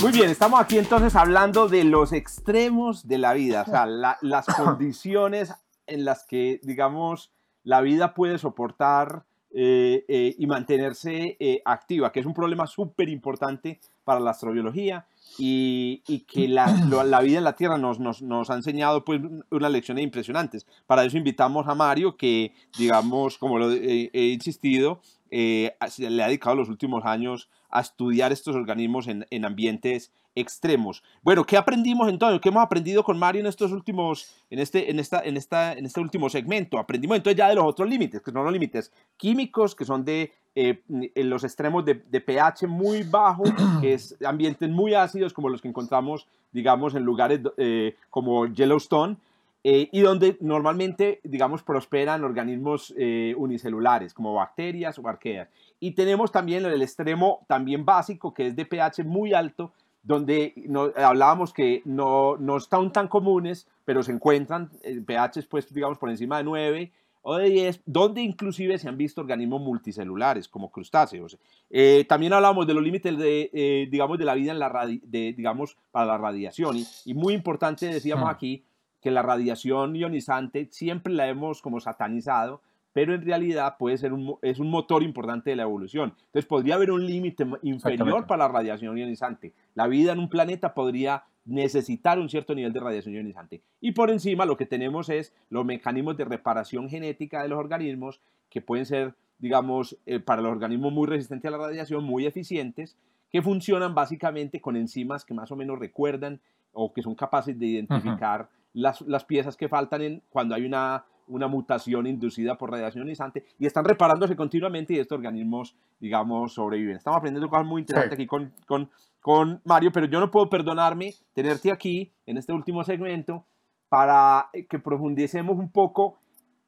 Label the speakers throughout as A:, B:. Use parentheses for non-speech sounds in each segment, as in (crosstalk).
A: Muy bien, estamos aquí entonces hablando de los extremos de la vida, o sea, las (laughs) condiciones en las que, digamos, la vida puede soportar eh, eh, y mantenerse eh, activa, que es un problema súper importante para la astrobiología y, que la, la, vida en la Tierra nos, nos, nos, ha enseñado pues unas lecciones impresionantes. Para eso invitamos a Mario, que, digamos, como lo he, he insistido, le ha dedicado los últimos años a estudiar estos organismos en, en, ambientes extremos. Bueno, ¿qué aprendimos entonces? ¿Qué hemos aprendido con Mario en estos últimos, en este, en esta, en esta, en este último segmento? Aprendimos entonces ya de los otros límites, que son los límites químicos, que son de eh, en los extremos de, de, pH muy bajo, (coughs) que es ambientes muy ácidos como los que encontramos, digamos, en lugares eh, como Yellowstone, eh, y donde normalmente, digamos, prosperan organismos unicelulares, como bacterias o arqueas. Y tenemos también el extremo también básico, que es de pH muy alto, donde no, hablábamos que no, no están tan comunes, pero se encuentran en pH, pues, digamos, por encima de 9 o de 10, donde inclusive se han visto organismos multicelulares, como crustáceos. Eh, también hablamos de los límites de, eh, digamos, de la vida en la de, digamos, para la radiación. Y, y muy importante, decíamos aquí, que la radiación ionizante siempre la hemos como satanizado, pero en realidad puede ser un, es un motor importante de la evolución. Entonces podría haber un límite inferior para la radiación ionizante. La vida en un planeta podría necesitar un cierto nivel de radiación ionizante. Y por encima lo que tenemos es los mecanismos de reparación genética de los organismos que pueden ser, digamos, eh, para los organismos muy resistentes a la radiación, muy eficientes, que funcionan básicamente con enzimas que más o menos recuerdan o que son capaces de identificar las, las, piezas que faltan en, cuando hay una, una mutación inducida por radiación ionizante y están reparándose continuamente y estos organismos, digamos, sobreviven. Estamos aprendiendo cosas muy interesantes sí. aquí con, con, con Mario, pero yo no puedo perdonarme tenerte aquí en este último segmento para que profundicemos un poco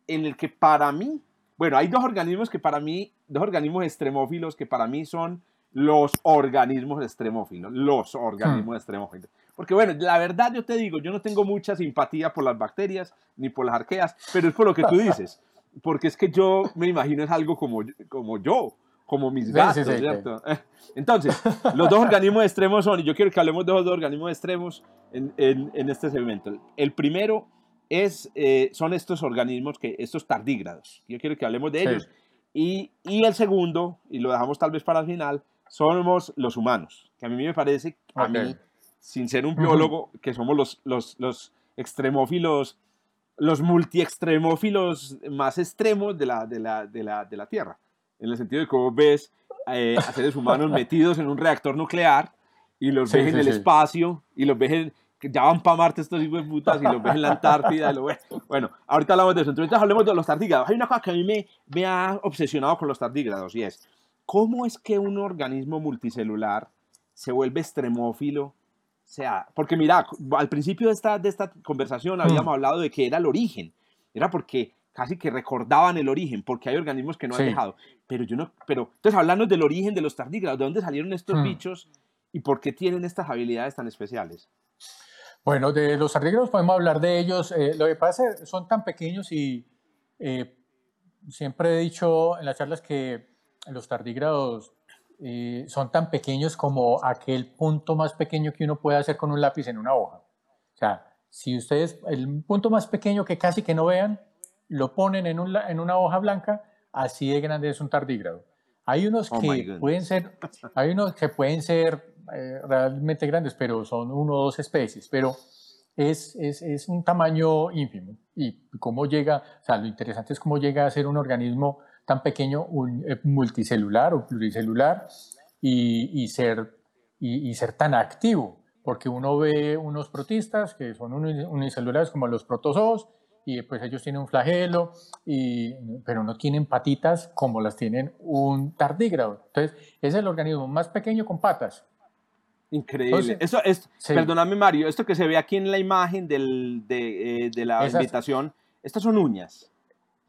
A: en el que para mí, bueno, hay dos organismos que para mí, dos organismos extremófilos que para mí son los organismos extremófilos, los organismos hmm. extremófilos. Porque bueno, la verdad yo te digo, yo no tengo mucha simpatía por las bacterias ni por las arqueas, pero es por lo que tú dices. (laughs) Porque es que yo me imagino es algo como, como yo, como mis gatos, sí, sí, sí, (laughs) ¿cierto? Entonces, los dos organismos extremos son, y yo quiero que hablemos de los dos organismos extremos en, en, en este segmento. El primero es, eh, son estos organismos, que, estos tardígrados. Yo quiero que hablemos de ellos. Y, y, el segundo, y lo dejamos tal vez para el final, somos los humanos, que a mí me parece, a okay. mí, sin ser un biólogo, uh -huh. que somos los, los, los extremófilos, los multiextremófilos más extremos de la, de la, de la, de la Tierra. En el sentido de que vos ves eh, a seres humanos (laughs) metidos en un reactor nuclear y los sí, ves sí, en el sí. espacio y los ves en, ya van para Marte estos hijos de putas y los ves en la Antártida. Y lo ves. Bueno, ahorita hablamos de eso. Entonces hablemos de los tardígrados. Hay una cosa que a mí me, me ha obsesionado con los tardígrados y es, ¿cómo es que un organismo multicelular se vuelve extremófilo? O sea, porque mira, al principio de esta, de esta conversación habíamos mm. hablado de que era el origen. Era porque casi que recordaban el origen, porque hay organismos que no sí. han dejado. Pero yo no, pero, entonces hablando del origen de los tardígrados, ¿de dónde salieron estos mm. bichos y por qué tienen estas habilidades tan especiales?
B: Bueno, de los tardígrados podemos hablar de ellos. Eh, lo que pasa es que son tan pequeños y eh, siempre he dicho en las charlas que los tardígrados eh, son tan pequeños como aquel punto más pequeño que uno puede hacer con un lápiz en una hoja. O sea, si ustedes, el punto más pequeño que casi que no vean, lo ponen en, un, en una hoja blanca, así de grande es un tardígrado. Hay unos oh que pueden ser, hay unos que pueden ser eh, realmente grandes, pero son uno o dos especies, pero es, es, es, un tamaño ínfimo. Y cómo llega, o sea, lo interesante es cómo llega a ser un organismo tan pequeño, un, eh, multicelular o pluricelular, y, y ser, y, y, ser tan activo, porque uno ve unos protistas que son unicelulares como los protozoos, y pues ellos tienen un flagelo, y, pero no tienen patitas como las tienen un tardígrado. Entonces, es el organismo más pequeño con patas,
A: Increíble. Eso es, perdóname Mario, esto que se ve aquí en la imagen del, de, eh, de, la invitación, estas son uñas.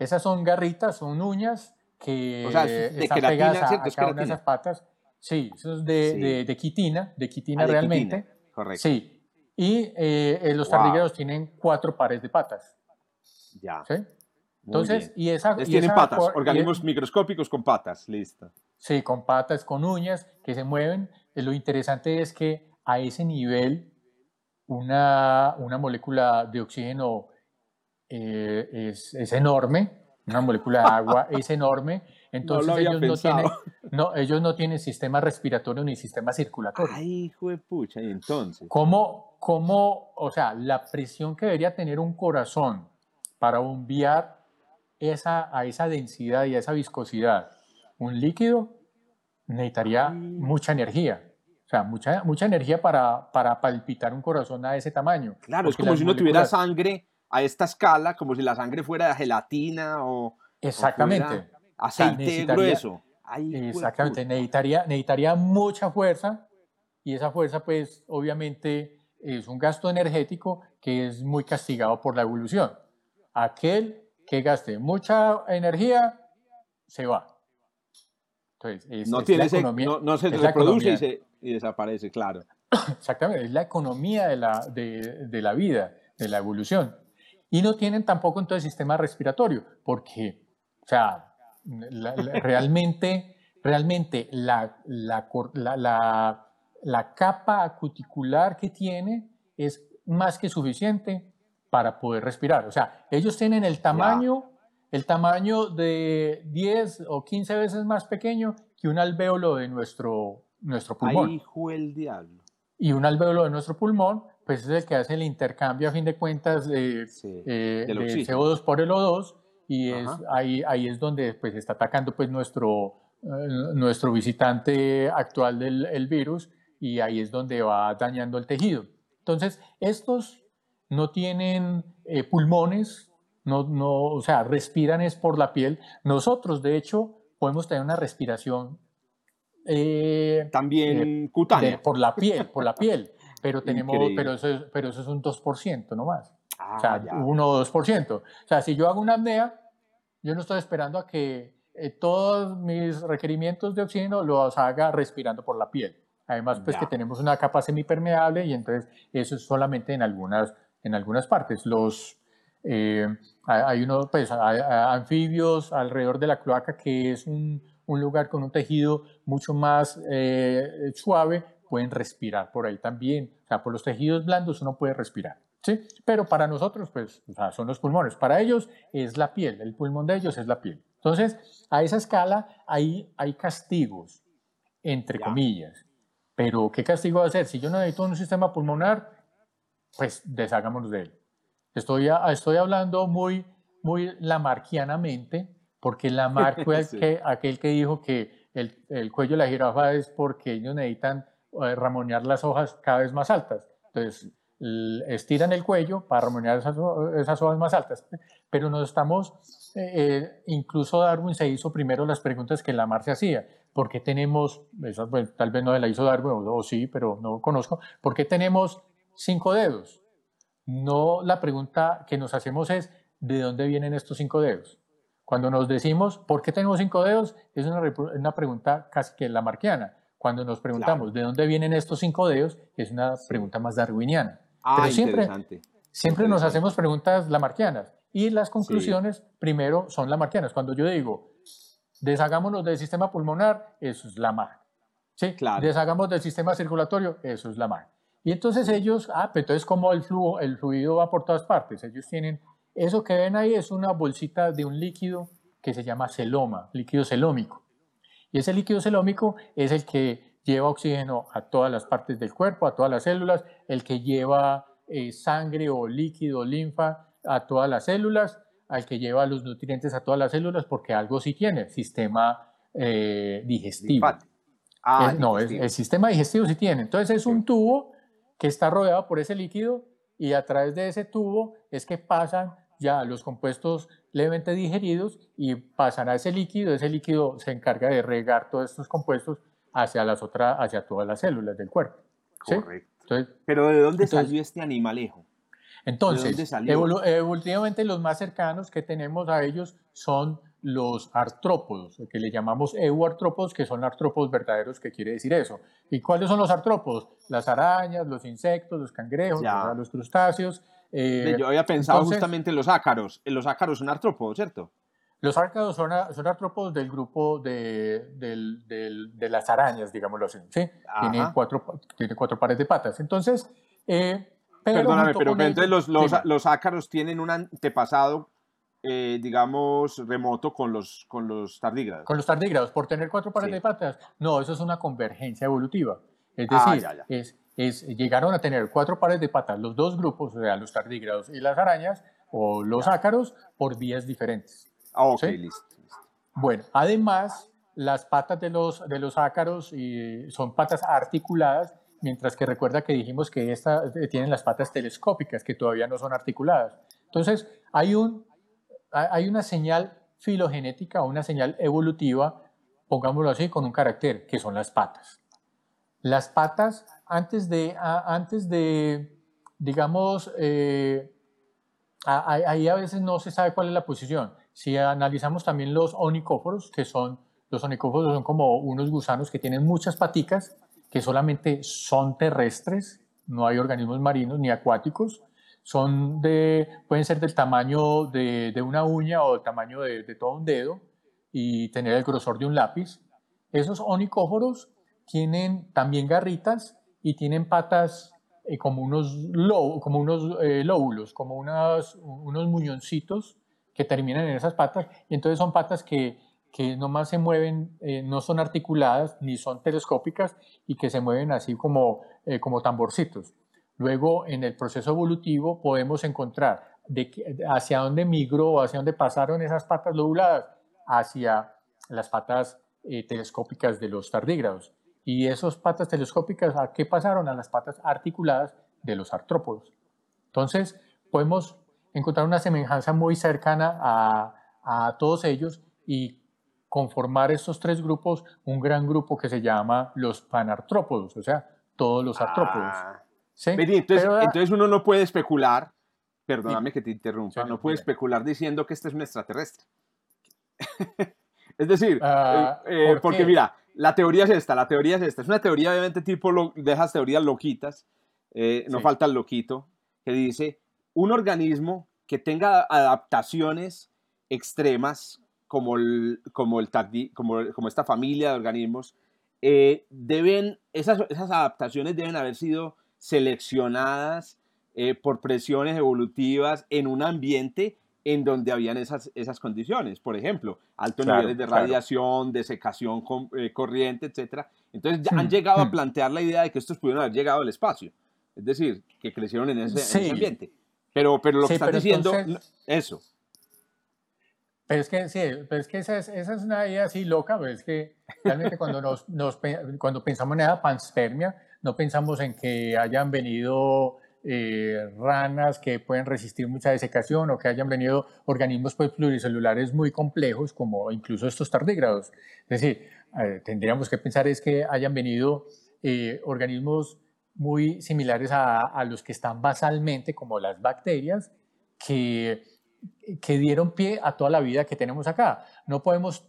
B: Esas son garritas, son uñas que o sea, de están pegadas a, cada una de esas patas. Sí, eso es de, de, quitina, de quitina ah, realmente.
A: correcto.
B: Sí. Y eh, eh, los tardígrados tienen cuatro pares de patas.
A: Ya.
B: ¿Sí? Entonces, y esa...
A: tienen patas, organismos microscópicos con patas, listo.
B: Sí, con patas, con uñas que se mueven. Eh, lo interesante es que a ese nivel una, una molécula de oxígeno eh, es, es, enorme, una molécula de agua (laughs) es enorme, entonces ellos, no tienen, no, ellos no tienen sistema respiratorio ni sistema circulatorio.
A: Ay, hijo de pucha, y entonces.
B: ¿Cómo, cómo, o sea, la presión que debería tener un corazón para bombear esa, a esa densidad y a esa viscosidad un líquido, necesitaría mucha energía. O sea, mucha, mucha energía para, para palpitar un corazón a ese tamaño.
A: Claro, es como si no tuviera sangre a esta escala, como si la sangre fuera de gelatina o.
B: Exactamente.
A: aceite grueso.
B: exactamente. Necesitaría, necesitaría mucha fuerza y esa fuerza, pues, obviamente es un gasto energético que es muy castigado por la evolución. Aquel que gaste mucha energía se va.
A: Entonces, no, tiene no, se reproduce y, desaparece, claro. (coughs)
B: Exactamente, es la economía de la, de, de la vida, de la evolución. Y no tienen tampoco entonces sistema respiratorio, porque, o sea, (laughs) realmente, realmente la, la, la, la, capa cuticular que tiene es más que suficiente para poder respirar. O sea, ellos tienen el tamaño, el tamaño de 10 o 15 veces más pequeño que un alvéolo de nuestro, nuestro pulmón.
A: Ahí el diablo.
B: Y un alvéolo de nuestro pulmón, pues es el que hace el intercambio a fin de cuentas de, eh, CO2 por el O2 y es, ahí, ahí es donde pues está atacando pues nuestro, eh, nuestro visitante actual del el virus y ahí es donde va dañando el tejido. Entonces, estos no tienen eh, pulmones, no, no, o sea, respiran es por la piel. Nosotros, de hecho, podemos tener una respiración
A: eh, también eh, cutánea.
B: por la piel, por la piel, pero tenemos, pero eso, es, pero eso es un 2%, no más. o sea, 1 o 2%. O sea, si yo hago una apnea, yo no estoy esperando a que todos mis requerimientos de oxígeno los haga respirando por la piel. Además, pues que tenemos una capa semipermeable y entonces eso es solamente en algunas en algunas partes. Los, eh, hay unos pues, anfibios alrededor de la cloaca que es un, un lugar con un tejido mucho más eh, suave, pueden respirar por ahí también. O sea, por los tejidos blandos uno puede respirar. ¿sí? Pero para nosotros, pues, o sea, son los pulmones. Para ellos es la piel, el pulmón de ellos es la piel. Entonces, a esa escala hay, hay castigos, entre comillas. Pero, ¿qué castigo va a ser? Si yo no necesito un sistema pulmonar, pues deshagámonos de él. Estoy, estoy hablando muy, muy lamarquianamente, porque Lamarck (laughs) fue que, aquel que dijo que el, el, cuello de la jirafa es porque ellos necesitan ramonear las hojas cada vez más altas. Entonces, estiran el cuello para ramonear esas, hojas más altas. Pero nos estamos, eh, eh, incluso Darwin se hizo primero las preguntas que Lamarck se hacía. ¿Por qué tenemos, tal vez no la hizo Darwin, o, o sí, pero no conozco, ¿por qué tenemos cinco dedos. No, la pregunta que nos hacemos es, ¿de dónde vienen estos cinco dedos? Cuando nos decimos, ¿por qué tenemos cinco dedos? Es una, una pregunta casi que la marquiana. Cuando nos preguntamos, ¿de dónde vienen estos cinco dedos? Es una pregunta más darwiniana.
A: Ah, Pero siempre,
B: siempre nos hacemos preguntas lamarquianas. Y las conclusiones, primero, son lamarquianas. Cuando yo digo, deshagámonos del sistema pulmonar, eso es la mar. ¿Sí?
A: Claro.
B: Deshagamos del sistema circulatorio, eso es la mar. Y entonces ellos, ah, pero entonces como el flujo, el fluido va por todas partes, ellos tienen, eso que ven ahí es una bolsita de un líquido que se llama celoma, líquido celómico. Y ese líquido celómico es el que lleva oxígeno a todas las partes del cuerpo, a todas las células, el que lleva eh, sangre o líquido, linfa a todas las células, al que lleva los nutrientes a todas las células, porque algo sí tiene, sistema eh, digestivo.
A: Ah,
B: no, el sistema digestivo sí tiene. Entonces es un tubo que está rodeado por ese líquido y a través de ese tubo es que pasan ya los compuestos levemente digeridos y pasan a ese líquido, ese líquido se encarga de regar todos estos compuestos hacia las otras, hacia todas las células del cuerpo.
A: Correcto. Pero ¿de dónde salió este animalejo?
B: Entonces, evolutivamente los más cercanos que tenemos a ellos son los artrópodos, que le llamamos euartrópodos, que son artrópodos verdaderos, que quiere decir eso. ¿Y cuáles son los artrópodos? Las arañas, los insectos, los cangrejos, los crustáceos.
A: Eh, yo había pensado justamente en los ácaros. Los ácaros son artrópodos, ¿cierto?
B: Los ácaros son, son artrópodos del grupo de, de, las arañas, digámoslo así. ¿sí? Tiene, cuatro, tiene cuatro pares de patas. Entonces, eh,
A: Perdóname, pero entonces los, los, los, ácaros tienen un antepasado, eh, digamos, remoto con los, con los tardígrados.
B: Con los tardígrados, por tener cuatro pares de patas. No, eso es una convergencia evolutiva. Es ah, decir, Es, es, llegaron a tener cuatro pares de patas los dos grupos, o sea, los tardígrados y las arañas, o los ácaros, por vías diferentes.
A: Ah, ok, listo,
B: Bueno, además, las patas de los, de los ácaros y son patas articuladas mientras que recuerda que dijimos que esta, eh, tienen las patas telescópicas, que todavía no son articuladas. Entonces, hay, un, hay una señal filogenética, una señal evolutiva, pongámoslo así, con un carácter, que son las patas. Las patas, antes de, antes de digamos, eh, ahí a veces no se sabe cuál es la posición. Si analizamos también los onicóforos, que son, los onicóforos son como unos gusanos que tienen muchas paticas, que solamente son terrestres, no hay organismos marinos ni acuáticos, son de, pueden ser del tamaño de, una uña o del tamaño de, todo un dedo y tener el grosor de un lápiz. Esos onicóforos tienen también garritas y tienen patas eh, como unos, como unos eh, lóbulos, como unos muñoncitos que terminan en esas patas. Y entonces son patas que que nomás se mueven, eh, no son articuladas ni son telescópicas y que se mueven así como, eh, como tamborcitos. Luego, en el proceso evolutivo podemos encontrar hacia dónde migró, hacia dónde pasaron esas patas lobuladas, hacia las patas telescópicas de los tardígrados. Y esas patas telescópicas, ¿a qué pasaron? A las patas articuladas de los artrópodos. Entonces, podemos encontrar una semejanza muy cercana a, a todos ellos y conformar estos tres grupos un gran grupo que se llama los panartrópodos, o sea, todos los artrópodos.
A: Ah. entonces, uno no puede especular, perdóname que te interrumpa, no puede especular diciendo que este es un extraterrestre. (laughs) es decir, ah, eh, eh, porque mira, la teoría es esta, la teoría es esta, es una teoría obviamente tipo de esas teorías loquitas, eh, no falta el loquito, que dice, un organismo que tenga adaptaciones extremas como, el, como, el, como, como esta familia de organismos, eh, deben, esas, esas adaptaciones deben haber sido seleccionadas eh, por presiones evolutivas en un ambiente en donde habían esas, esas condiciones. Por ejemplo, altos niveles de radiación, de secación eh, corriente, etc. Entonces ya han hmm, llegado a hmm. plantear la idea de que estos pudieron haber llegado al espacio. Es decir, que crecieron en ese, ambiente. Pero, pero lo que están diciendo, eso.
B: Pero es que sí, pero es que esa es, esa es una idea así loca, pero es que realmente cuando, nos, nos, cuando pensamos en la panspermia, no pensamos en que hayan venido eh, ranas que pueden resistir mucha desecación o que hayan venido organismos pues, pluricelulares muy complejos como incluso estos tardígrados. Es decir, eh, tendríamos que pensar es que hayan venido eh, organismos muy similares a, a, los que están basalmente como las bacterias que que dieron pie a toda la vida que tenemos acá. No podemos,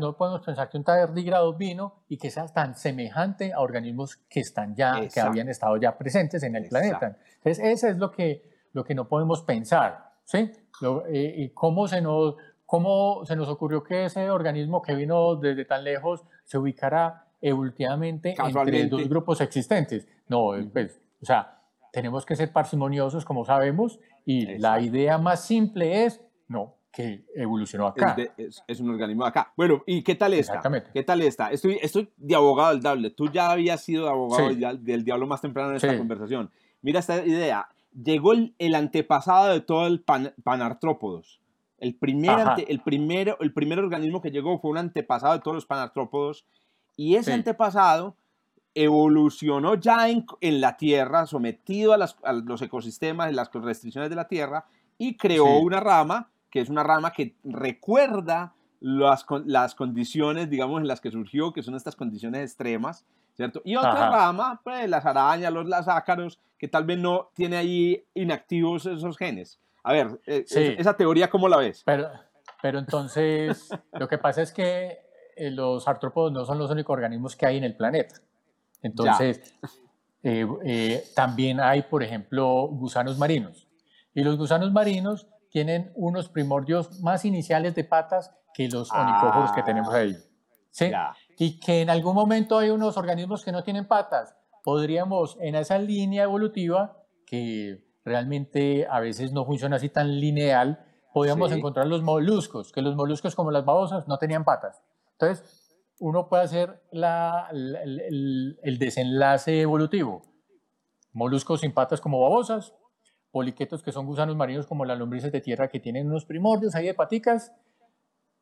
B: no podemos pensar que un tardígrado vino y que sea tan semejante a organismos que están ya, que habían estado ya presentes en el planeta. Entonces, eso es lo que, lo que no podemos pensar, ¿sí? Eh, y cómo se nos, cómo se nos ocurrió que ese organismo que vino desde tan lejos se ubicara evolutivamente entre dos grupos existentes. No, pues, o sea, tenemos que ser parsimoniosos, como sabemos, y la idea más simple es, no, que evolucionó acá.
A: Es, un organismo acá. Bueno, ¿y qué tal está? Exactamente. ¿Qué tal está? Estoy, estoy de abogado del diablo. Tú ya habías sido abogado del, diablo más temprano en esta conversación. Mira esta idea. Llegó el, antepasado de todo el panartrópodos. El primer, el, primero, el primer organismo que llegó fue un antepasado de todos los panartrópodos. Y ese antepasado evolucionó ya en, la Tierra, sometido a, los ecosistemas, las restricciones de la Tierra, y creó una rama, que es una rama que recuerda las, las condiciones, digamos, en las que surgió, que son estas condiciones extremas, ¿cierto? Y otra rama, pues las arañas, los las ácaros, que tal vez no tiene ahí inactivos esos genes. A ver, eh, esa teoría, ¿cómo la ves?
B: Pero, pero entonces, lo que pasa es que eh, los artrópodos no son los únicos organismos que hay en el planeta. Entonces, eh, también hay, por ejemplo, gusanos marinos. Y los gusanos marinos tienen unos primordios más iniciales de patas que los onicóforos que tenemos ahí. ¿sí? Y que en algún momento hay unos organismos que no tienen patas. Podríamos, en esa línea evolutiva, que realmente a veces no funciona así tan lineal, podríamos encontrar los moluscos, que los moluscos como las babosas no tenían patas. Entonces, uno puede hacer la, el, el, desenlace evolutivo. Moluscos sin patas como babosas, poliquetos que son gusanos marinos como las lombrices de tierra que tienen unos primordios ahí de paticas,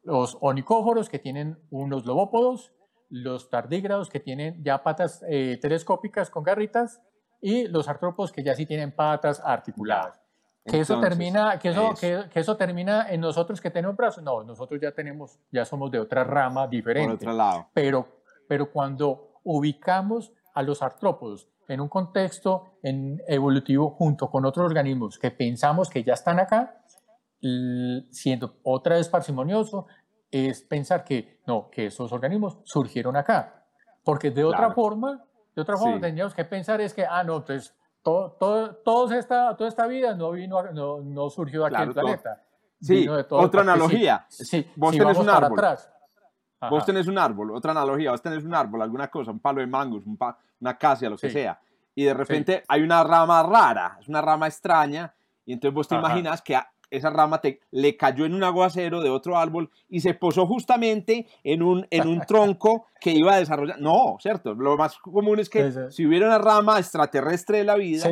B: los onicóforos que tienen unos lobópodos, los tardígrados que tienen ya patas eh, telescópicas con garritas y los artrópodos que ya sí tienen patas articuladas. que eso termina, que eso, Que, que, eso termina en nosotros que tenemos brazos. No, nosotros ya tenemos, ya somos de otra rama diferente.
A: Por otro lado.
B: Pero, pero cuando ubicamos a los artrópodos en un contexto en evolutivo junto con otros organismos que pensamos que ya están acá, siendo otra vez parsimonioso, es pensar que no, que esos organismos surgieron acá. Porque de otra forma, de otra forma tendríamos que pensar es que, ah, no, entonces todo, todo, esta, toda esta vida no, vino, no, no surgió de aquí en el planeta.
A: Sí, otra analogía.
B: Sí,
A: vos tenés un árbol. Atrás. Vos tenés un árbol, otra analogía, vos tenés un árbol, alguna cosa, un palo de mangos, una acacia, lo que sea, y de repente hay una rama rara, es una rama extraña, y entonces vos te imaginas que esa rama te, le cayó en un aguacero de otro árbol y se posó justamente en un, en un (laughs) tronco que iba a desarrollar. No, ¿cierto? Lo más común es que si hubiera una rama extraterrestre de la vida,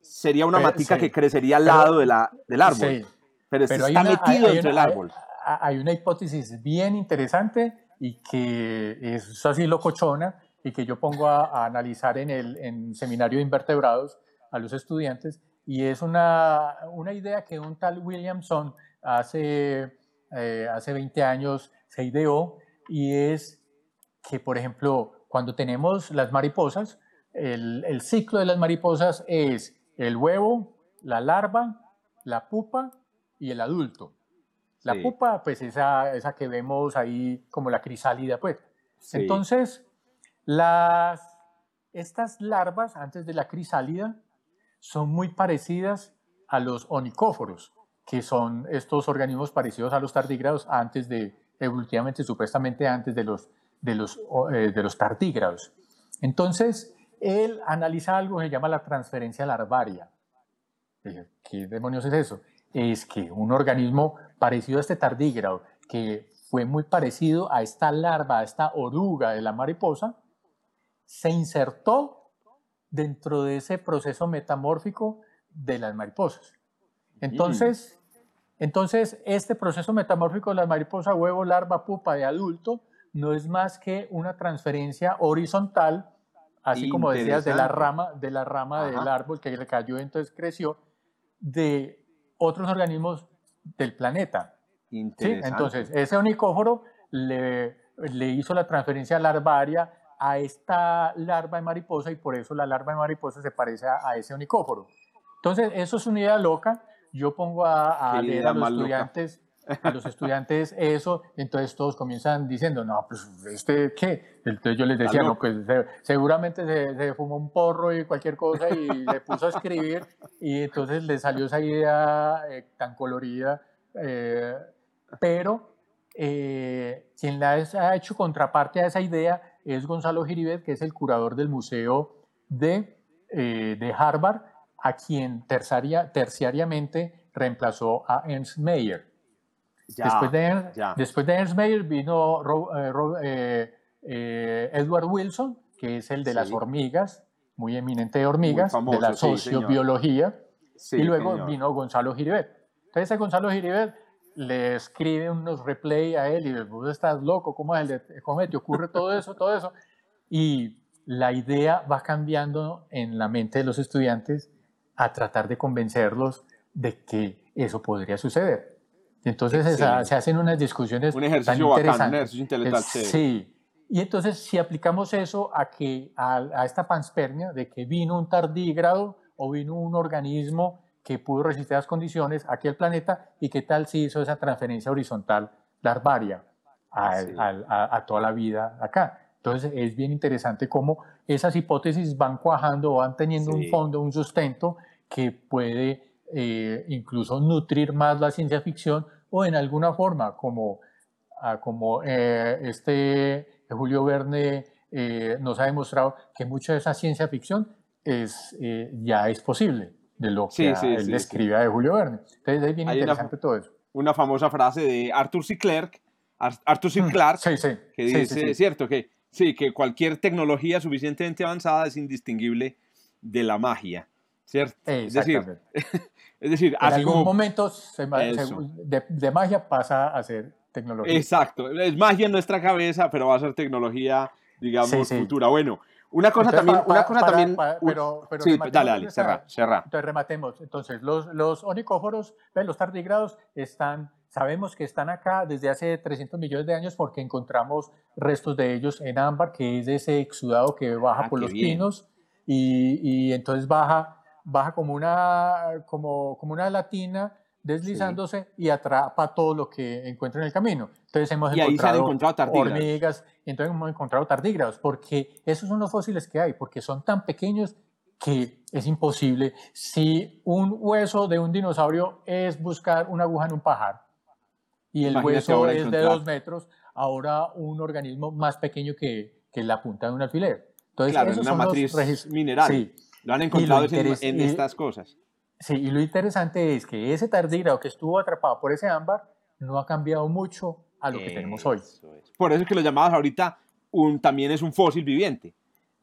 A: sería una matica que crecería al lado de la, del árbol. Pero, está metido dentro del árbol.
B: Hay, una hipótesis bien interesante y que es así locochona y que yo pongo a, analizar en el seminario de invertebrados a los estudiantes y es una, una idea que un tal Williamson hace, eh, hace 20 años se ideó y es que, por ejemplo, cuando tenemos las mariposas, el ciclo de las mariposas es el huevo, la larva, la pupa y el adulto. La pupa, pues esa, esa que vemos ahí como la crisálida, pues. Entonces, las, estas larvas, antes de la crisálida, son muy parecidas a los onicóforos, que son estos organismos parecidos a los tardígrados antes de, evolutivamente, supuestamente antes de los, de los, eh, de los tardígrados. Entonces, él analiza algo que se llama la transferencia larvaria. ¿Qué demonios es eso? Es que un organismo parecido a este tardígrado, que fue muy parecido a esta larva, a esta oruga de la mariposa, se insertó dentro de ese proceso metamórfico de las mariposas. Entonces, entonces este proceso metamórfico de las mariposas, huevo, larva, pupa de adulto, no es más que una transferencia horizontal, así como decías, de la rama, de la rama del árbol que le cayó, entonces creció, de otros organismos del planeta. Entonces, ese onicóforo le, le hizo la transferencia larvaria a esta larva de mariposa y por eso la larva de mariposa se parece a, ese onicóforo. Entonces, eso es una idea loca. Yo pongo a, leer a los estudiantes, a los estudiantes eso, entonces todos comienzan diciendo, no, pues, ¿este qué? Entonces yo les decía, no, pues seguramente se, fumó un porro y cualquier cosa y le puso a escribir y entonces le salió esa idea eh, tan colorida, eh, pero eh, quien la ha hecho contraparte a esa idea es Gonzalo Giribet, que es el curador del Museo de, eh, de Harvard, a quien terciaria, terciariamente reemplazó a Ernst Después, de, después, de, Ernst Mayr vino eh, eh, Edward Wilson, que es el de las hormigas, muy eminente de hormigas, de la sociobiología, y luego vino Gonzalo Giribet. Entonces, Gonzalo Giribet le escribe unos replay a él y dice, vos estás loco, ¿cómo, es el ¿cómo te ocurre todo eso, todo eso? Y la idea va cambiando en la mente de los estudiantes a tratar de convencerlos de que eso podría suceder. Entonces se hacen unas discusiones.
A: Un ejercicio bacán, un ejercicio intelectual.
B: sí. Y entonces, si aplicamos eso a, que, a, esta panspermia, de que vino un tardígrado o vino un organismo que pudo resistir las condiciones aquí al planeta, y qué tal si hizo esa transferencia horizontal larvaria a, toda la vida acá. Entonces, es bien interesante cómo esas hipótesis van cuajando, van teniendo un fondo, un sustento que puede eh, incluso nutrir más la ciencia ficción o en alguna forma, como, ah, como eh, este Julio Verne eh, nos ha demostrado que mucha de esa ciencia ficción es, ya es posible de lo que él describe de Julio Verne. Entonces es bien interesante todo eso.
A: Una famosa frase de Arthur C. Clarke, Arthur C. Mm, Clarke, que dice, es cierto, que sí, que cualquier tecnología suficientemente avanzada es indistinguible de la magia, ¿cierto? Es decir, (laughs) es decir,
B: en algún momento de, magia pasa a ser tecnología.
A: Exacto, es magia en nuestra cabeza, pero va a ser tecnología, digamos, futura. Bueno, una cosa también, una cosa también.
B: pero,
A: sí, dale, dale, cerra, cerra.
B: Entonces rematemos. Entonces, los, los onicóforos, los tardigrados, están, sabemos que están acá desde hace 300 millones de años porque encontramos restos de ellos en ámbar, que es ese exudado que baja ah, por los pinos y, y entonces baja baja como una, como, como una latina deslizándose y atrapa todo lo que encuentra en el camino. Entonces hemos encontrado, hormigas, y entonces hemos encontrado tardígrados, porque esos son los fósiles que hay, porque son tan pequeños que es imposible. Si un hueso de un dinosaurio es buscar una aguja en un pajar y el hueso es de dos metros, ahora un organismo más pequeño que, que la punta de un alfiler.
A: Entonces, claro, una matriz mineral. Sí, lo han encontrado en, estas cosas.
B: Sí, y lo interesante es que ese tardígrado que estuvo atrapado por ese ámbar no ha cambiado mucho a lo que tenemos hoy.
A: Por eso es que lo llamabas ahorita un, también es un fósil viviente.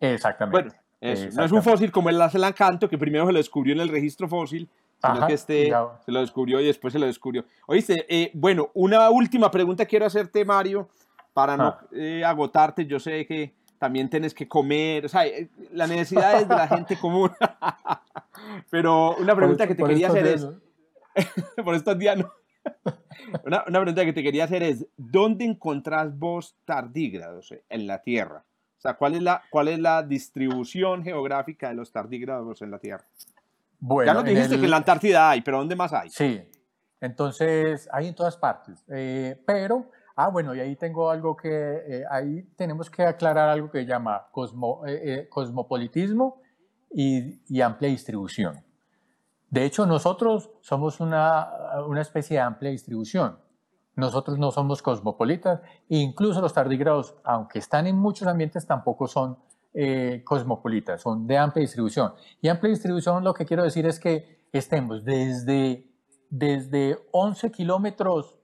B: Exactamente.
A: Bueno, eso. no es un fósil como el Acelancanto, que primero se lo descubrió en el registro fósil, sino que este se lo descubrió y después se lo descubrió. Oíste, eh, bueno, una última pregunta quiero hacerte, Mario, para no ah. eh, agotarte. Yo sé que también tienes que comer, o sea, eh, la necesidad es de la gente común. (laughs) Pero una pregunta que te quería hacer es, (laughs) por estos días no. Una, una, pregunta que te quería hacer es, ¿dónde encontrás vos tardígrados en la Tierra? O sea, ¿cuál es la, cuál es la distribución geográfica de los tardígrados en la Tierra? Bueno, ya nos dijiste que en la Antártida hay, pero ¿dónde más hay?
B: Sí, entonces hay en todas partes, eh, pero Ah, bueno, y ahí tengo algo que, eh, ahí tenemos que aclarar algo que llama eh, eh, cosmopolitismo y, amplia distribución. De hecho, nosotros somos una, una, especie de amplia distribución. Nosotros no somos cosmopolitas, e incluso los tardígrados, aunque están en muchos ambientes, tampoco son cosmopolitas, son de amplia distribución. Y amplia distribución lo que quiero decir es que estemos desde, desde 11 kilómetros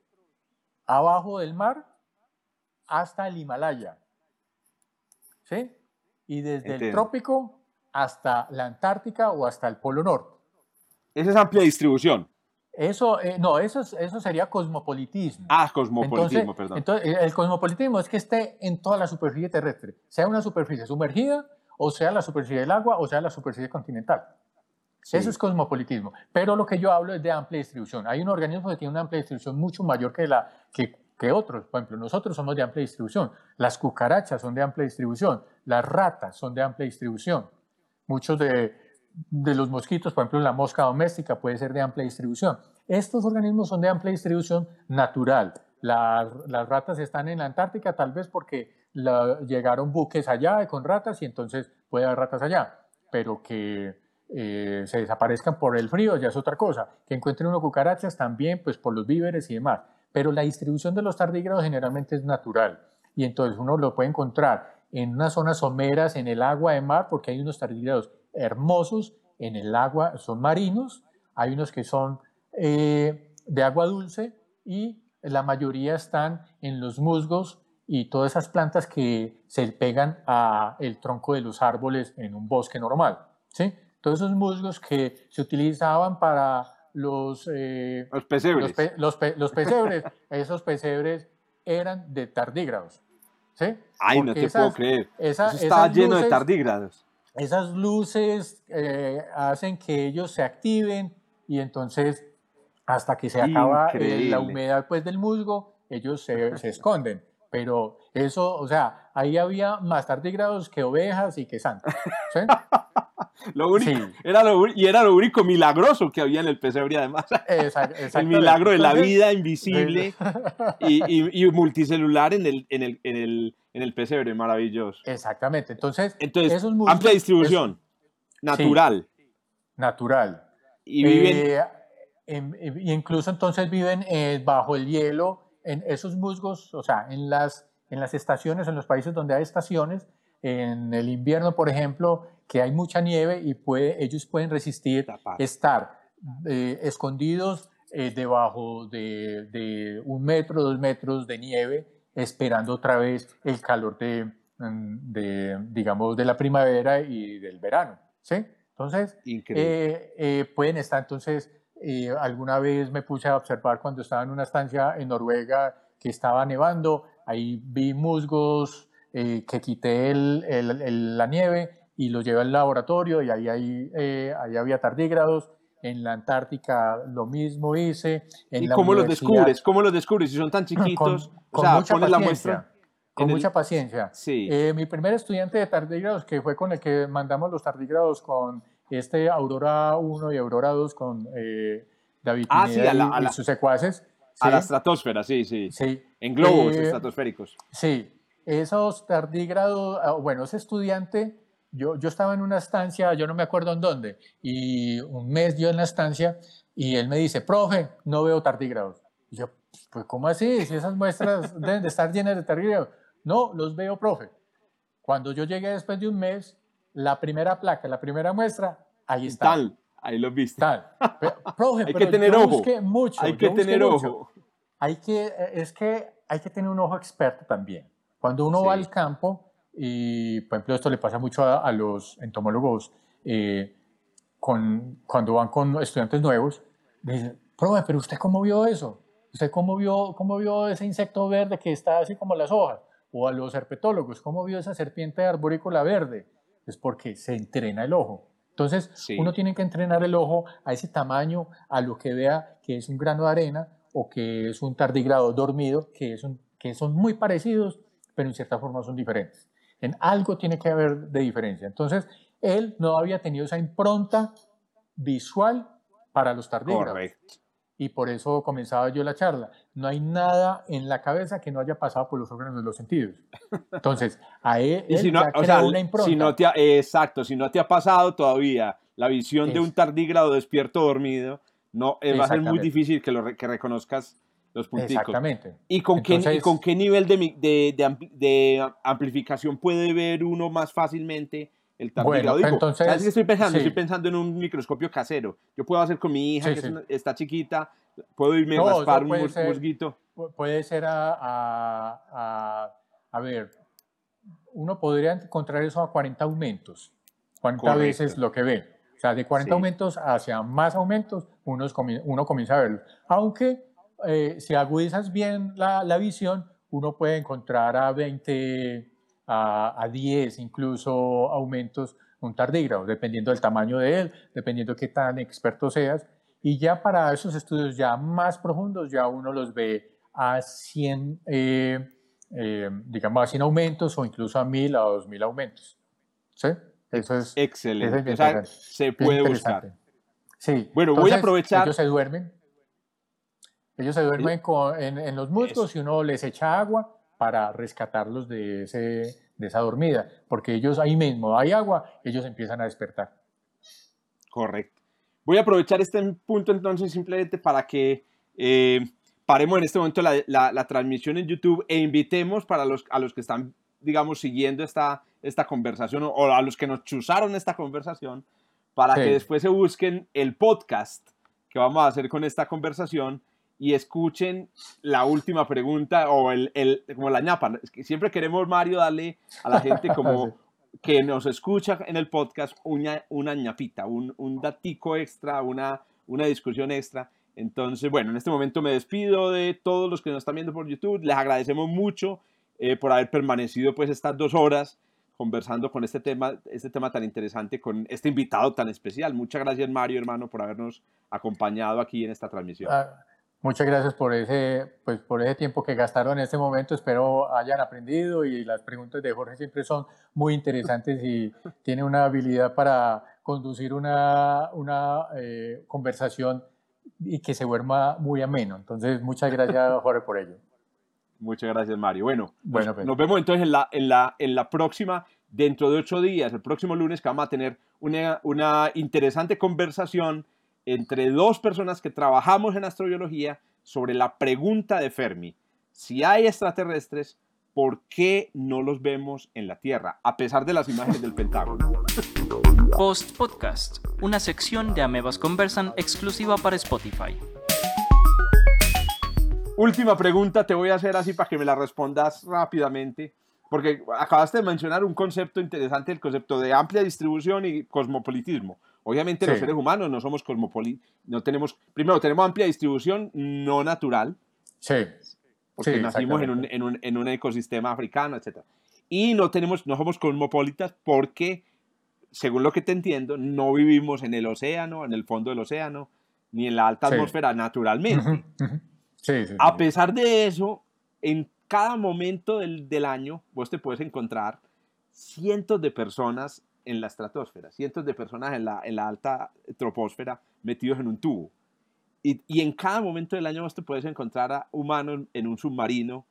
B: abajo del mar hasta el Himalaya. ¿Sí? Y desde el trópico hasta la Antártica o hasta el Polo Norte.
A: Esa es amplia distribución.
B: Eso, eh, no, eso, eso sería cosmopolitismo.
A: Ah, cosmopolitismo, perdón.
B: Entonces, el cosmopolitismo es que esté en toda la superficie terrestre, sea una superficie sumergida, o sea la superficie del agua, o sea la superficie continental. Eso es cosmopolitismo. Pero lo que yo hablo es de amplia distribución. Hay un organismo que tiene una amplia distribución mucho mayor que, la, que, que otros. Por ejemplo, nosotros somos de amplia distribución. Las cucarachas son de amplia distribución. Las ratas son de amplia distribución. Muchos de, de los mosquitos, por ejemplo, la mosca doméstica puede ser de amplia distribución. Estos organismos son de amplia distribución natural. las ratas están en la Antártica tal vez porque llegaron buques allá con ratas y entonces puede haber ratas allá, pero que eh, se desaparezcan por el frío, ya es otra cosa. Que encuentren uno cucarachas también, pues por los víveres y demás. Pero la distribución de los tardígrados generalmente es natural. Y entonces uno lo puede encontrar en unas zonas someras, en el agua de mar, porque hay unos tardígrados hermosos en el agua, son marinos, hay unos que son eh, de agua dulce y la mayoría están en los musgos y todas esas plantas que se pegan a el tronco de los árboles en un bosque normal, ¿sí? Todos esos musgos que se utilizaban para los,
A: eh, los pesebres.
B: Los, pesebres, (laughs) esos pesebres eran de tardígrados. ¿sí?
A: Ay, no te puedo creer. estaba lleno de tardígrados.
B: Esas luces eh, hacen que ellos se activen y entonces hasta que se acaba la humedad pues, del musgo, ellos se, se esconden. Pero eso, o sea, ahí había más tardígrados que ovejas y que santos. ¿sí? (laughs)
A: lo único, era lo, y era lo único milagroso que había en el pesebre, además. (laughs) el milagro de la vida invisible (laughs) y, y, multicelular en el, en, el, en, el, en el pesebre, maravilloso.
B: Exactamente. Entonces,
A: Entonces amplia distribución, natural.
B: natural.
A: Y viven.
B: Eh, incluso entonces viven eh, bajo el hielo en esos musgos, o sea, en las, en las estaciones, en los países donde hay estaciones, en el invierno, por ejemplo, que hay mucha nieve y puede, ellos pueden resistir estar eh, escondidos eh, debajo de, un metro, dos metros de nieve, esperando otra vez el calor de, mm, de digamos, de la primavera y del verano. ¿sí? Entonces, eh, pueden estar entonces alguna vez me puse a observar cuando estaba en una estancia en Noruega que estaba nevando, ahí vi musgos eh, que quité el, la nieve y los llevé al laboratorio y ahí, ahí, eh, ahí había tardígrados. En la Antártica lo mismo hice.
A: ¿Y cómo los descubres? ¿Cómo los descubres? Si son tan chiquitos,
B: con, o mucha paciencia, la muestra. Con mucha paciencia.
A: Sí.
B: Eh, mi primer estudiante de tardígrados, que fue con el que mandamos los tardígrados con este Aurora 1 y Aurora 2 con eh, David
A: ah, sí, a
B: y, sus secuaces.
A: A la estratosfera, sí, sí.
B: Sí.
A: En globos eh, estratosféricos.
B: Sí. Esos tardígrados, ah, bueno, ese estudiante, yo, yo estaba en una estancia, yo no me acuerdo en dónde, y un mes yo en la estancia, y él me dice, profe, no veo tardígrados. Y yo, pues, ¿cómo así? Si esas muestras (laughs) deben de estar llenas de tardígrados. No, los veo, profe. Cuando yo llegué después de un mes, la primera placa, la primera muestra, ahí está.
A: Tal, ahí lo viste.
B: Tal. profe, (laughs)
A: hay
B: que
A: tener ojo.
B: Mucho,
A: hay que tener ojo.
B: Hay que, es que hay que tener un ojo experto también. Cuando uno va al campo, y por ejemplo esto le pasa mucho a, los entomólogos, eh, con, cuando van con estudiantes nuevos, dicen, profe, pero usted cómo vio eso? ¿Usted cómo vio, cómo vio ese insecto verde que está así como las hojas? O a los herpetólogos, ¿cómo vio esa serpiente arborícola verde? Es porque se entrena el ojo. Entonces, uno tiene que entrenar el ojo a ese tamaño, a lo que vea que es un grano de arena o que es un tardigrado dormido, que, es que son muy parecidos, pero en cierta forma son diferentes. En algo tiene que haber de diferencia. Entonces, él no había tenido esa impronta visual para los tardígrados.
A: Correcto
B: y por eso comenzaba yo la charla. No hay nada en la cabeza que no haya pasado por los órganos de los sentidos. Entonces, a (laughs) él,
A: si no, una impronta. Si no te ha, exacto, si no te ha pasado todavía la visión de un tardígrado despierto dormido, no, eh, va a ser muy difícil que, lo, que reconozcas los punticos.
B: Exactamente.
A: ¿Y con, qué, con qué nivel de, de, de, amplificación puede ver uno más fácilmente el
B: Bueno, entonces,
A: ¿Sabes qué estoy pensando? Estoy pensando en un microscopio casero. Yo puedo hacer con mi hija, que está chiquita, puedo irme a raspar un musguito.
B: Puede ser a, a, a, ver, uno podría encontrar eso a 40 aumentos. 40 veces lo que ve. O sea, de 40 aumentos hacia más aumentos, uno, uno comienza a verlo. Aunque eh, si agudizas bien la, la visión, uno puede encontrar a 20 a, 10 incluso aumentos un tardígrado, dependiendo del tamaño de él, dependiendo qué tan experto seas. Y ya para esos estudios ya más profundos, ya uno los ve a 100, eh, eh, digamos a 100 aumentos o incluso a 1000 a 2000 aumentos. ¿Sí? Eso es
A: excelente. se puede buscar.
B: Sí.
A: Bueno, voy a aprovechar.
B: Ellos se duermen. Ellos se duermen en, en, los musgos y uno les echa agua para rescatarlos de, ese, de esa dormida, porque ellos ahí mismo hay agua, ellos empiezan a despertar.
A: Correcto. Voy a aprovechar este punto entonces simplemente para que eh, paremos en este momento la, la, transmisión en YouTube e invitemos para los, a los que están, digamos, siguiendo esta, esta conversación o a los que nos chuzaron esta conversación, para que después se busquen el podcast que vamos a hacer con esta conversación y escuchen la última pregunta o el, el como la ñapa. Siempre queremos, Mario, darle a la gente (laughs) como que nos escucha en el podcast una, una ñapita, un, un datico extra, una, una discusión extra. Entonces, bueno, en este momento me despido de todos los que nos están viendo por YouTube. Les agradecemos mucho eh, por haber permanecido pues estas dos horas conversando con este tema, este tema tan interesante, con este invitado tan especial. Muchas gracias, Mario, hermano, por habernos acompañado aquí en esta transmisión.
B: Ah, muchas gracias por ese, pues, por ese tiempo que gastaron en este momento. Espero hayan aprendido y las preguntas de Jorge siempre son muy interesantes y (laughs) tiene una habilidad para conducir una, una eh, conversación y que se vuelva muy ameno. Entonces, muchas gracias, (laughs) Jorge, por ello.
A: Muchas gracias, Mario. Bueno, bueno pues. nos vemos entonces en la, en, la, en la próxima, dentro de ocho días, el próximo lunes, que vamos a tener una, una interesante conversación entre dos personas que trabajamos en astrobiología sobre la pregunta de Fermi. Si hay extraterrestres, ¿por qué no los vemos en la Tierra, a pesar de las imágenes del Pentágono?
C: Post Podcast, una sección de Amebas Conversan exclusiva para Spotify.
A: Última pregunta, te voy a hacer así para que me la respondas rápidamente, porque acabaste de mencionar un concepto interesante, el concepto de amplia distribución y cosmopolitismo. Obviamente los seres humanos no somos cosmopolitos, no tenemos, primero tenemos amplia distribución no natural,
B: sí.
A: porque nacimos en un, en, un, en un, ecosistema africano, etc. Y no, tenemos, no somos cosmopolitas porque, según lo que te entiendo, no vivimos en el océano, en el fondo del océano, ni en la alta atmósfera naturalmente. A pesar de eso, en cada momento del, año vos te puedes encontrar cientos de personas en la estratosfera, cientos de personas en la, en la alta troposfera metidos en un tubo. Y, y, en cada momento del año vos te puedes encontrar a humanos en un submarino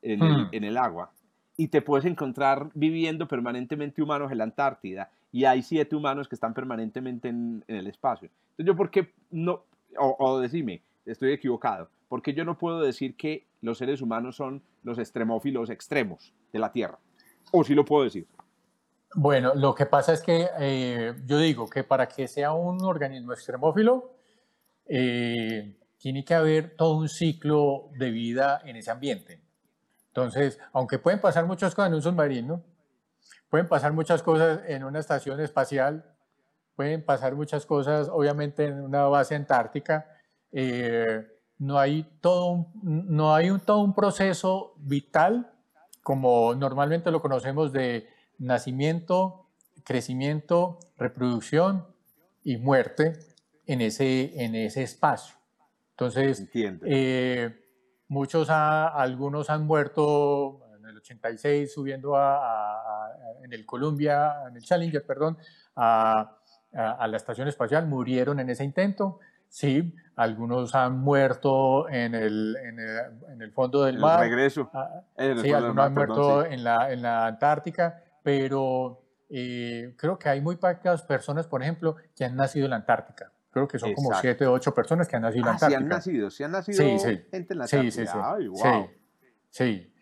A: en, el, hmm. en, el, agua. Y te puedes encontrar viviendo permanentemente humanos en la Antártida. Y hay siete humanos que están permanentemente en, en el espacio. Entonces yo, ¿por qué no? O, o decime, estoy equivocado porque yo no puedo decir que los seres humanos son los extremófilos extremos de la Tierra. ¿O sí lo puedo decir?
B: Bueno, lo que pasa es que eh, yo digo que para que sea un organismo extremófilo, eh, tiene que haber todo un ciclo de vida en ese ambiente. Entonces, aunque pueden pasar muchas cosas en un submarino, pueden pasar muchas cosas en una estación espacial, pueden pasar muchas cosas, obviamente, en una base antártica. Eh, no hay todo no hay un, todo un proceso vital como normalmente lo conocemos de nacimiento, crecimiento, reproducción y muerte en ese, en ese espacio. Entonces, eh, muchos, algunos han muerto en el 86 subiendo a, en el Columbia, en el Challenger, perdón, a, a la estación espacial, murieron en ese intento. Sí, algunos han muerto en el, en el, fondo del mar.
A: regreso.
B: Ah, sí, algunos han muerto en, la, en la Antártica, pero eh, creo que hay muy pocas personas, por ejemplo, que han nacido en la Antártica. Creo que son como siete o ocho personas que han nacido en la Antártica.
A: Ah, sí han nacido, sí han nacido sí, sí. gente en la Antártica. Sí, sí, sí. Ay, wow.
B: sí.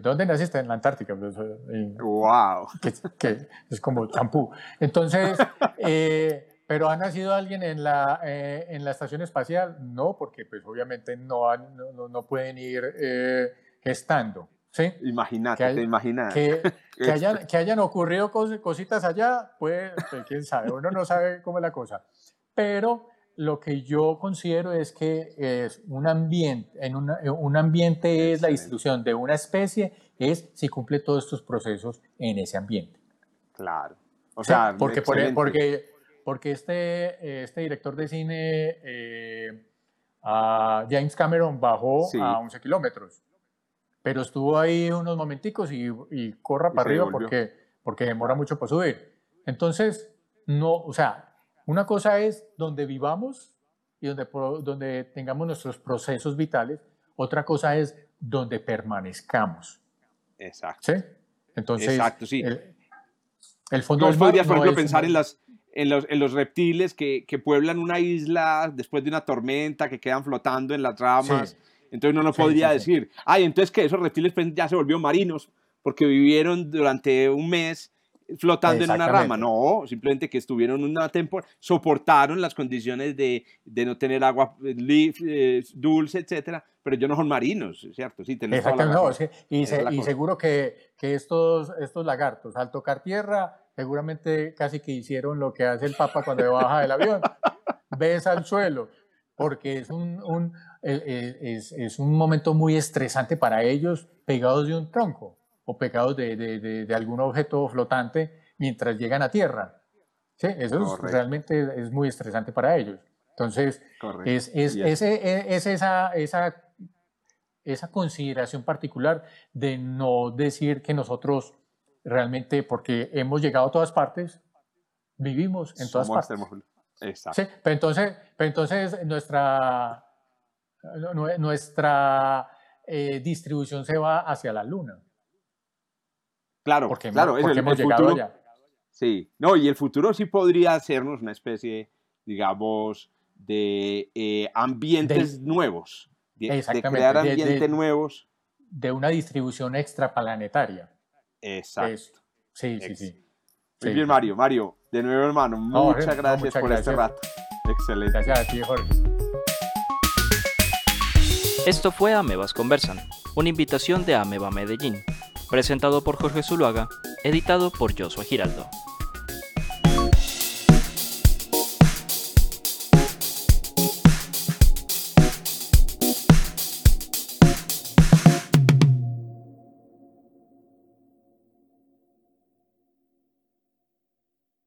B: ¿Dónde naciste? En la Antártica.
A: wow.
B: Pues, que, es como champú. Entonces, (laughs) eh, ¿Pero ha nacido alguien en la, eh, en la estación espacial? No, porque pues obviamente no, no, no, pueden ir eh, gestando. ¿Sí?
A: Imagínate, que te imaginas.
B: Que, (laughs) que, hayan, que hayan ocurrido cositas allá, pues, pues, quién sabe, uno no sabe cómo es la cosa. Pero lo que yo considero es que es un ambiente, en un ambiente es la distribución de una especie, es si cumple todos estos procesos en ese ambiente.
A: Claro. O sea,
B: porque, por, porque porque este, este director de cine, eh, James Cameron, bajó a 11 kilómetros, pero estuvo ahí unos momenticos y, corra para arriba porque, porque demora mucho para subir. Entonces, no, o sea, una cosa es donde vivamos y donde, donde tengamos nuestros procesos vitales, otra cosa es donde permanezcamos.
A: Exacto.
B: ¿Sí? Entonces,
A: Exacto, sí.
B: El, fondo
A: no podrías, por ejemplo, pensar en las en los, en los reptiles que, que, pueblan una isla después de una tormenta, que quedan flotando en las ramas. Entonces uno no podría decir, ay, entonces que esos reptiles pues, ya se volvieron marinos porque vivieron durante un mes flotando en una rama. No, simplemente que estuvieron una temporada, soportaron las condiciones de, de no tener agua eh, dulce, etcétera, pero ellos no son marinos, ¿cierto? Sí,
B: Exactamente, y, y seguro que, que, estos, estos lagartos, al tocar tierra, seguramente casi que hicieron lo que hace el Papa cuando baja del avión, besa al suelo, porque es un, e, es, es un momento muy estresante para ellos pegados de un tronco o pegados de, de, de, algún objeto flotante mientras llegan a tierra. ¿Sí? Eso realmente es muy estresante para ellos. Entonces, es, es, es, es, esa, esa, esa consideración particular de no decir que nosotros realmente, porque hemos llegado a todas partes, vivimos en todas partes. Exacto. Sí, pero entonces, pero entonces nuestra, nuestra eh, distribución se va hacia la luna.
A: Claro, porque, claro, porque hemos llegado futuro, allá. Sí, no, y el futuro sí podría hacernos una especie, digamos, de eh, ambientes nuevos, de, de, crear ambientes nuevos.
B: De una distribución extraplanetaria.
A: Exacto.
B: Sí, sí, sí.
A: Muy bien, Mario. Mario, de nuevo, hermano, muchas gracias por este rato. Excelente.
B: Gracias a ti, Jorge.
C: Esto fue Amebas Conversan, una invitación de Ameba Medellín, presentado por Jorge Zuluaga, editado por Joshua Giraldo.